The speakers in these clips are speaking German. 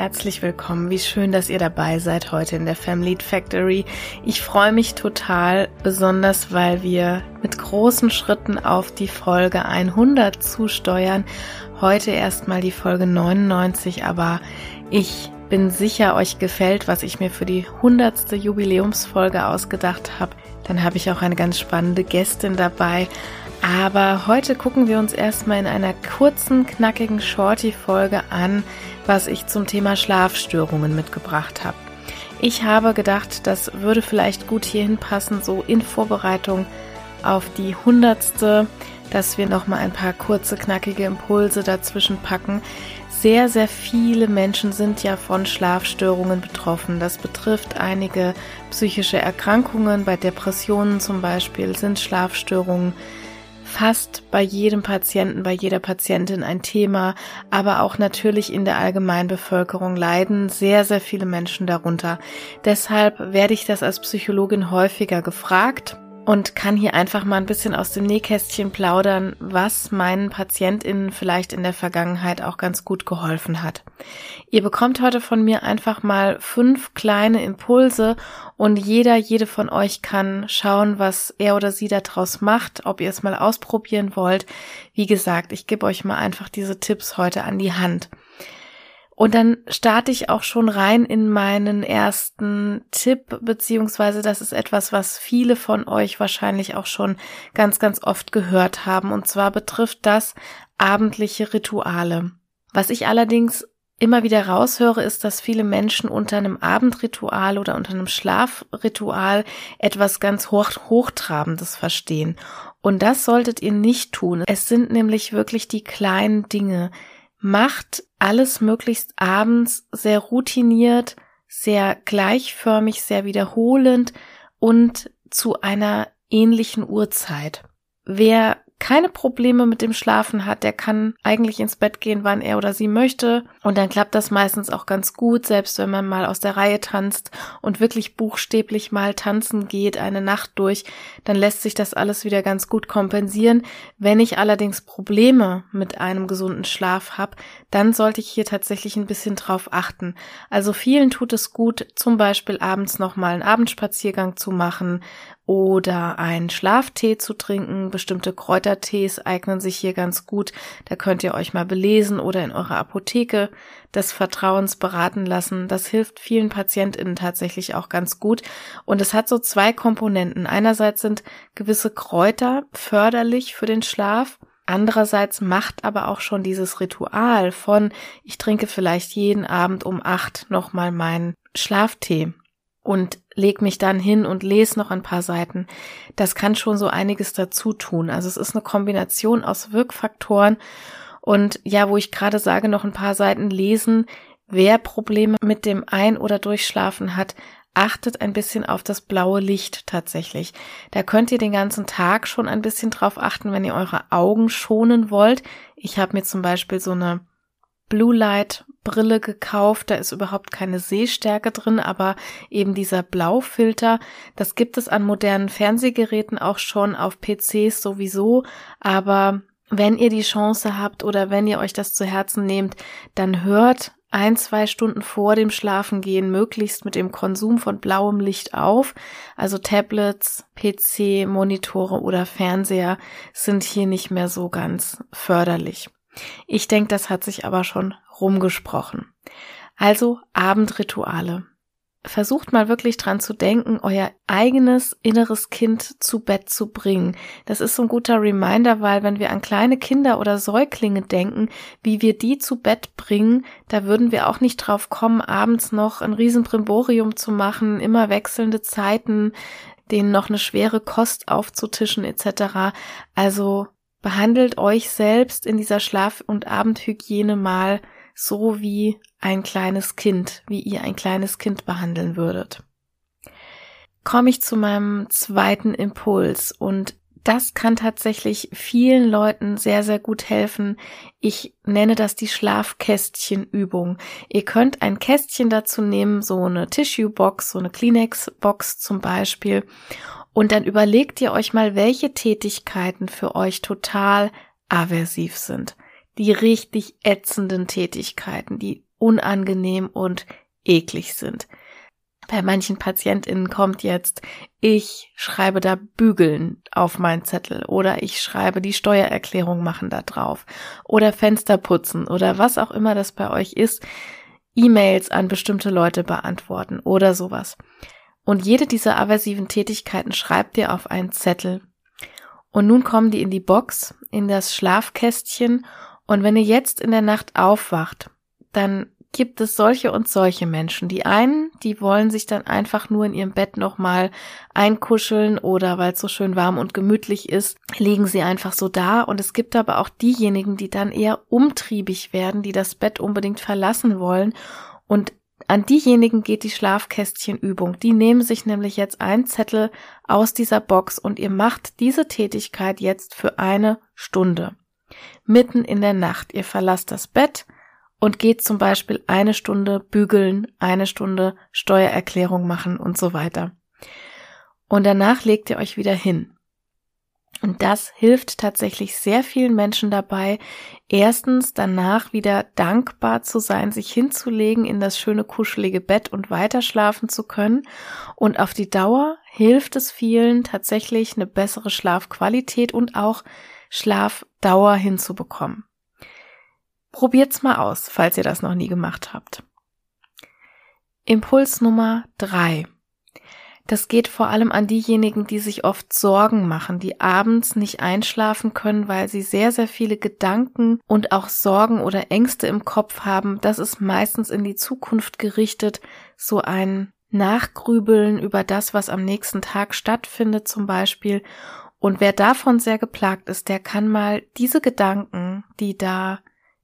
herzlich willkommen. Wie schön, dass ihr dabei seid heute in der Family Factory. Ich freue mich total, besonders weil wir mit großen Schritten auf die Folge 100 zusteuern. Heute erstmal die Folge 99, aber ich bin sicher, euch gefällt, was ich mir für die 100. Jubiläumsfolge ausgedacht habe. Dann habe ich auch eine ganz spannende Gästin dabei. Aber heute gucken wir uns erstmal in einer kurzen, knackigen Shorty-Folge an, was ich zum Thema Schlafstörungen mitgebracht habe. Ich habe gedacht, das würde vielleicht gut hierhin passen, so in Vorbereitung auf die hundertste, dass wir noch mal ein paar kurze, knackige Impulse dazwischen packen. Sehr, sehr viele Menschen sind ja von Schlafstörungen betroffen. Das betrifft einige psychische Erkrankungen. Bei Depressionen zum Beispiel sind Schlafstörungen fast bei jedem Patienten, bei jeder Patientin ein Thema, aber auch natürlich in der Allgemeinbevölkerung leiden sehr, sehr viele Menschen darunter. Deshalb werde ich das als Psychologin häufiger gefragt und kann hier einfach mal ein bisschen aus dem Nähkästchen plaudern, was meinen PatientInnen vielleicht in der Vergangenheit auch ganz gut geholfen hat. Ihr bekommt heute von mir einfach mal fünf kleine Impulse und jeder, jede von euch kann schauen, was er oder sie daraus macht, ob ihr es mal ausprobieren wollt. Wie gesagt, ich gebe euch mal einfach diese Tipps heute an die Hand. Und dann starte ich auch schon rein in meinen ersten Tipp, beziehungsweise das ist etwas, was viele von euch wahrscheinlich auch schon ganz, ganz oft gehört haben. Und zwar betrifft das abendliche Rituale. Was ich allerdings immer wieder raushöre, ist, dass viele Menschen unter einem Abendritual oder unter einem Schlafritual etwas ganz hoch, Hochtrabendes verstehen. Und das solltet ihr nicht tun. Es sind nämlich wirklich die kleinen Dinge, macht alles möglichst abends sehr routiniert, sehr gleichförmig, sehr wiederholend und zu einer ähnlichen Uhrzeit. Wer keine Probleme mit dem Schlafen hat, der kann eigentlich ins Bett gehen, wann er oder sie möchte. Und dann klappt das meistens auch ganz gut, selbst wenn man mal aus der Reihe tanzt und wirklich buchstäblich mal tanzen geht, eine Nacht durch, dann lässt sich das alles wieder ganz gut kompensieren. Wenn ich allerdings Probleme mit einem gesunden Schlaf habe, dann sollte ich hier tatsächlich ein bisschen drauf achten. Also vielen tut es gut, zum Beispiel abends nochmal einen Abendspaziergang zu machen oder einen Schlaftee zu trinken. Bestimmte Kräutertees eignen sich hier ganz gut. Da könnt ihr euch mal belesen oder in eurer Apotheke des Vertrauens beraten lassen. Das hilft vielen PatientInnen tatsächlich auch ganz gut. Und es hat so zwei Komponenten. Einerseits sind gewisse Kräuter förderlich für den Schlaf. Andererseits macht aber auch schon dieses Ritual von, ich trinke vielleicht jeden Abend um acht nochmal meinen Schlaftee und leg mich dann hin und lese noch ein paar Seiten. Das kann schon so einiges dazu tun. Also es ist eine Kombination aus Wirkfaktoren und ja, wo ich gerade sage, noch ein paar Seiten lesen. Wer Probleme mit dem Ein- oder Durchschlafen hat, achtet ein bisschen auf das blaue Licht tatsächlich. Da könnt ihr den ganzen Tag schon ein bisschen drauf achten, wenn ihr eure Augen schonen wollt. Ich habe mir zum Beispiel so eine Blue Light Brille gekauft. Da ist überhaupt keine Sehstärke drin, aber eben dieser Blaufilter, das gibt es an modernen Fernsehgeräten auch schon, auf PCs sowieso. Aber wenn ihr die Chance habt oder wenn ihr euch das zu Herzen nehmt, dann hört ein, zwei Stunden vor dem Schlafengehen möglichst mit dem Konsum von blauem Licht auf. Also Tablets, PC, Monitore oder Fernseher sind hier nicht mehr so ganz förderlich. Ich denke, das hat sich aber schon rumgesprochen. Also Abendrituale. Versucht mal wirklich dran zu denken, euer eigenes inneres Kind zu Bett zu bringen. Das ist so ein guter Reminder, weil wenn wir an kleine Kinder oder Säuglinge denken, wie wir die zu Bett bringen, da würden wir auch nicht drauf kommen, abends noch ein Riesenbrimborium zu machen, immer wechselnde Zeiten, denen noch eine schwere Kost aufzutischen etc. Also Behandelt euch selbst in dieser Schlaf- und Abendhygiene mal so wie ein kleines Kind, wie ihr ein kleines Kind behandeln würdet. Komme ich zu meinem zweiten Impuls und das kann tatsächlich vielen Leuten sehr, sehr gut helfen. Ich nenne das die Schlafkästchenübung. Ihr könnt ein Kästchen dazu nehmen, so eine Tissue-Box, so eine Kleenex-Box zum Beispiel. Und dann überlegt ihr euch mal, welche Tätigkeiten für euch total aversiv sind. Die richtig ätzenden Tätigkeiten, die unangenehm und eklig sind. Bei manchen PatientInnen kommt jetzt, ich schreibe da Bügeln auf meinen Zettel oder ich schreibe die Steuererklärung machen da drauf oder Fenster putzen oder was auch immer das bei euch ist, E-Mails an bestimmte Leute beantworten oder sowas. Und jede dieser aversiven Tätigkeiten schreibt ihr auf einen Zettel. Und nun kommen die in die Box, in das Schlafkästchen und wenn ihr jetzt in der Nacht aufwacht, dann gibt es solche und solche Menschen. Die einen, die wollen sich dann einfach nur in ihrem Bett nochmal einkuscheln oder weil es so schön warm und gemütlich ist, liegen sie einfach so da. Und es gibt aber auch diejenigen, die dann eher umtriebig werden, die das Bett unbedingt verlassen wollen. Und an diejenigen geht die Schlafkästchenübung. Die nehmen sich nämlich jetzt einen Zettel aus dieser Box und ihr macht diese Tätigkeit jetzt für eine Stunde. Mitten in der Nacht. Ihr verlasst das Bett, und geht zum Beispiel eine Stunde bügeln, eine Stunde Steuererklärung machen und so weiter. Und danach legt ihr euch wieder hin. Und das hilft tatsächlich sehr vielen Menschen dabei, erstens danach wieder dankbar zu sein, sich hinzulegen in das schöne kuschelige Bett und weiter schlafen zu können. Und auf die Dauer hilft es vielen tatsächlich eine bessere Schlafqualität und auch Schlafdauer hinzubekommen. Probiert's mal aus, falls ihr das noch nie gemacht habt. Impuls Nummer drei. Das geht vor allem an diejenigen, die sich oft Sorgen machen, die abends nicht einschlafen können, weil sie sehr, sehr viele Gedanken und auch Sorgen oder Ängste im Kopf haben. Das ist meistens in die Zukunft gerichtet, so ein Nachgrübeln über das, was am nächsten Tag stattfindet zum Beispiel. Und wer davon sehr geplagt ist, der kann mal diese Gedanken, die da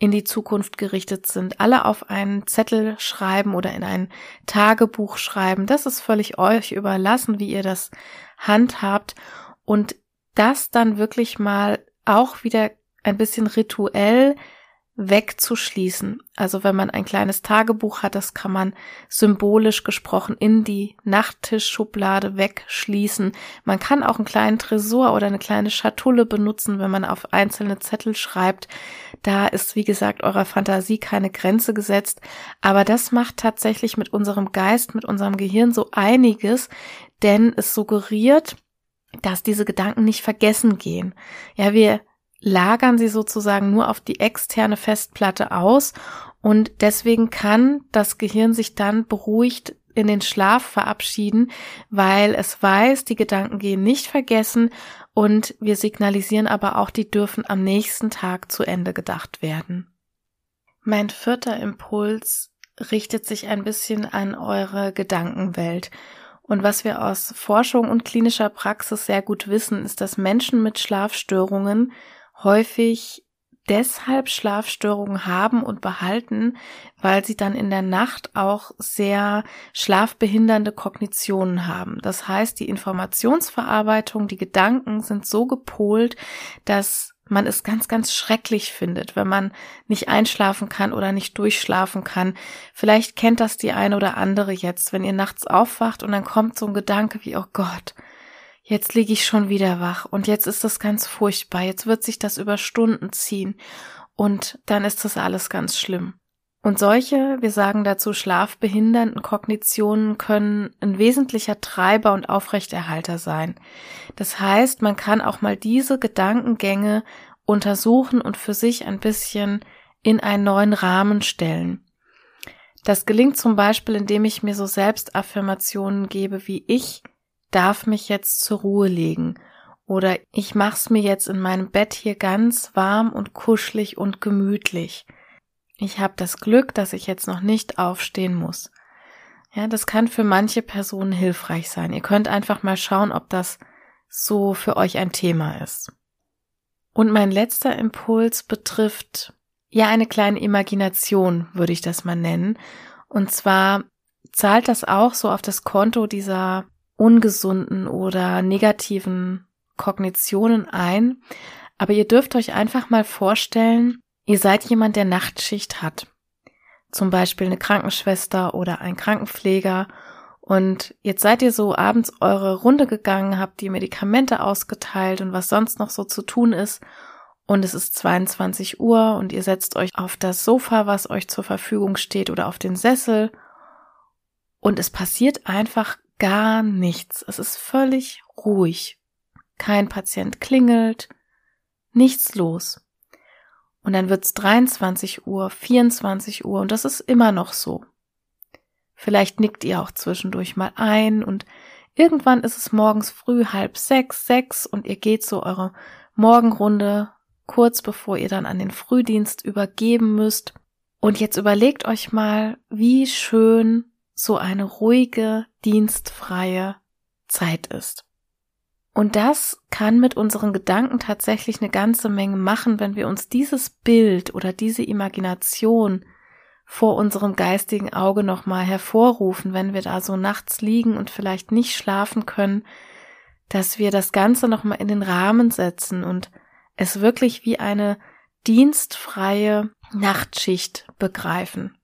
in die Zukunft gerichtet sind, alle auf einen Zettel schreiben oder in ein Tagebuch schreiben. Das ist völlig euch überlassen, wie ihr das handhabt und das dann wirklich mal auch wieder ein bisschen rituell wegzuschließen. Also wenn man ein kleines Tagebuch hat, das kann man symbolisch gesprochen in die Nachttischschublade wegschließen. Man kann auch einen kleinen Tresor oder eine kleine Schatulle benutzen, wenn man auf einzelne Zettel schreibt. Da ist, wie gesagt, eurer Fantasie keine Grenze gesetzt. Aber das macht tatsächlich mit unserem Geist, mit unserem Gehirn so einiges, denn es suggeriert, dass diese Gedanken nicht vergessen gehen. Ja, wir lagern sie sozusagen nur auf die externe Festplatte aus und deswegen kann das Gehirn sich dann beruhigt in den Schlaf verabschieden, weil es weiß, die Gedanken gehen nicht vergessen und wir signalisieren aber auch, die dürfen am nächsten Tag zu Ende gedacht werden. Mein vierter Impuls richtet sich ein bisschen an eure Gedankenwelt. Und was wir aus Forschung und klinischer Praxis sehr gut wissen, ist, dass Menschen mit Schlafstörungen häufig deshalb Schlafstörungen haben und behalten, weil sie dann in der Nacht auch sehr schlafbehindernde Kognitionen haben. Das heißt, die Informationsverarbeitung, die Gedanken sind so gepolt, dass man es ganz, ganz schrecklich findet, wenn man nicht einschlafen kann oder nicht durchschlafen kann. Vielleicht kennt das die eine oder andere jetzt, wenn ihr nachts aufwacht und dann kommt so ein Gedanke wie, oh Gott, Jetzt liege ich schon wieder wach und jetzt ist das ganz furchtbar. Jetzt wird sich das über Stunden ziehen und dann ist das alles ganz schlimm. Und solche, wir sagen dazu schlafbehindernden Kognitionen können ein wesentlicher Treiber und Aufrechterhalter sein. Das heißt, man kann auch mal diese Gedankengänge untersuchen und für sich ein bisschen in einen neuen Rahmen stellen. Das gelingt zum Beispiel, indem ich mir so Selbstaffirmationen gebe, wie ich darf mich jetzt zur Ruhe legen oder ich mach's mir jetzt in meinem Bett hier ganz warm und kuschelig und gemütlich. Ich habe das Glück, dass ich jetzt noch nicht aufstehen muss. Ja, das kann für manche Personen hilfreich sein. Ihr könnt einfach mal schauen, ob das so für euch ein Thema ist. Und mein letzter Impuls betrifft ja eine kleine Imagination, würde ich das mal nennen. Und zwar zahlt das auch so auf das Konto dieser ungesunden oder negativen Kognitionen ein. Aber ihr dürft euch einfach mal vorstellen, ihr seid jemand, der Nachtschicht hat. Zum Beispiel eine Krankenschwester oder ein Krankenpfleger. Und jetzt seid ihr so abends eure Runde gegangen, habt die Medikamente ausgeteilt und was sonst noch so zu tun ist. und es ist 22 Uhr und ihr setzt euch auf das Sofa, was euch zur Verfügung steht oder auf den Sessel und es passiert einfach gar nichts. Es ist völlig ruhig. Kein Patient klingelt, nichts los. Und dann wird's 23 Uhr, 24 Uhr und das ist immer noch so. Vielleicht nickt ihr auch zwischendurch mal ein und irgendwann ist es morgens früh halb sechs, sechs und ihr geht so eure Morgenrunde kurz bevor ihr dann an den Frühdienst übergeben müsst. Und jetzt überlegt euch mal, wie schön so eine ruhige, dienstfreie Zeit ist. Und das kann mit unseren Gedanken tatsächlich eine ganze Menge machen, wenn wir uns dieses Bild oder diese Imagination vor unserem geistigen Auge nochmal hervorrufen, wenn wir da so nachts liegen und vielleicht nicht schlafen können, dass wir das Ganze nochmal in den Rahmen setzen und es wirklich wie eine dienstfreie Nachtschicht begreifen.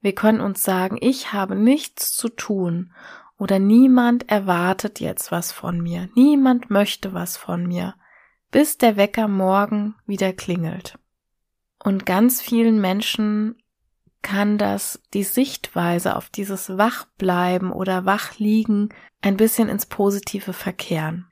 Wir können uns sagen, ich habe nichts zu tun oder niemand erwartet jetzt was von mir, niemand möchte was von mir, bis der Wecker morgen wieder klingelt. Und ganz vielen Menschen kann das die Sichtweise auf dieses Wachbleiben oder Wachliegen ein bisschen ins Positive verkehren.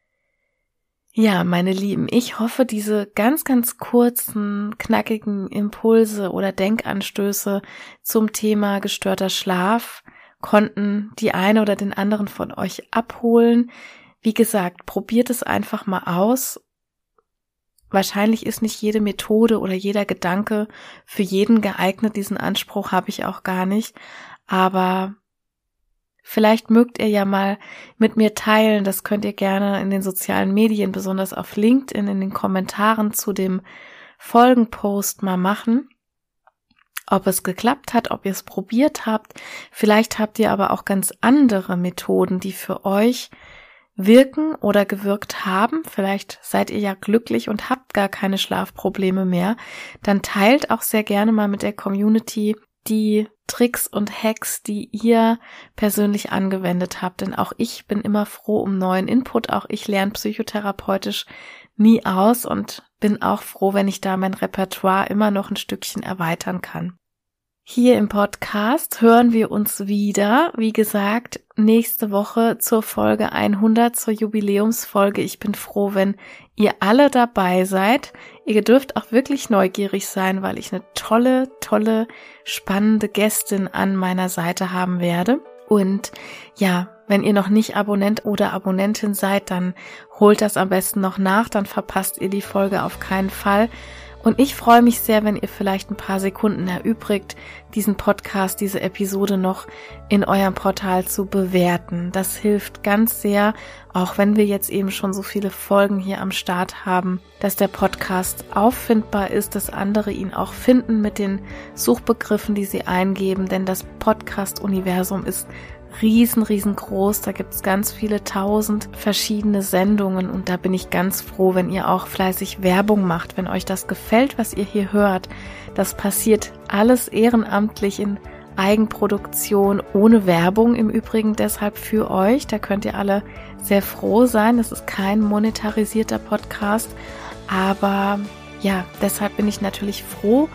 Ja, meine Lieben, ich hoffe, diese ganz, ganz kurzen, knackigen Impulse oder Denkanstöße zum Thema gestörter Schlaf konnten die eine oder den anderen von euch abholen. Wie gesagt, probiert es einfach mal aus. Wahrscheinlich ist nicht jede Methode oder jeder Gedanke für jeden geeignet. Diesen Anspruch habe ich auch gar nicht. Aber Vielleicht mögt ihr ja mal mit mir teilen, das könnt ihr gerne in den sozialen Medien, besonders auf LinkedIn, in den Kommentaren zu dem Folgenpost mal machen, ob es geklappt hat, ob ihr es probiert habt. Vielleicht habt ihr aber auch ganz andere Methoden, die für euch wirken oder gewirkt haben. Vielleicht seid ihr ja glücklich und habt gar keine Schlafprobleme mehr. Dann teilt auch sehr gerne mal mit der Community die Tricks und Hacks, die ihr persönlich angewendet habt. Denn auch ich bin immer froh um neuen Input. Auch ich lerne psychotherapeutisch nie aus und bin auch froh, wenn ich da mein Repertoire immer noch ein Stückchen erweitern kann. Hier im Podcast hören wir uns wieder, wie gesagt, nächste Woche zur Folge 100, zur Jubiläumsfolge. Ich bin froh, wenn ihr alle dabei seid. Ihr dürft auch wirklich neugierig sein, weil ich eine tolle, tolle, spannende Gästin an meiner Seite haben werde. Und ja, wenn ihr noch nicht Abonnent oder Abonnentin seid, dann holt das am besten noch nach, dann verpasst ihr die Folge auf keinen Fall. Und ich freue mich sehr, wenn ihr vielleicht ein paar Sekunden erübrigt, diesen Podcast, diese Episode noch in eurem Portal zu bewerten. Das hilft ganz sehr, auch wenn wir jetzt eben schon so viele Folgen hier am Start haben, dass der Podcast auffindbar ist, dass andere ihn auch finden mit den Suchbegriffen, die sie eingeben, denn das Podcast-Universum ist riesen, riesengroß. Da gibt's ganz viele tausend verschiedene Sendungen und da bin ich ganz froh, wenn ihr auch fleißig Werbung macht, wenn euch das gefällt, was ihr hier hört. Das passiert alles ehrenamtlich in Eigenproduktion ohne Werbung im Übrigen deshalb für euch. Da könnt ihr alle sehr froh sein. Es ist kein monetarisierter Podcast, aber ja, deshalb bin ich natürlich froh,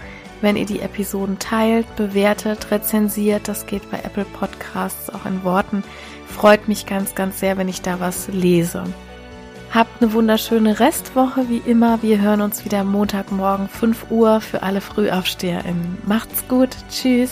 wenn ihr die Episoden teilt, bewertet, rezensiert. Das geht bei Apple Podcasts auch in Worten. Freut mich ganz, ganz sehr, wenn ich da was lese. Habt eine wunderschöne Restwoche wie immer. Wir hören uns wieder Montagmorgen 5 Uhr für alle FrühaufsteherInnen. Macht's gut. Tschüss.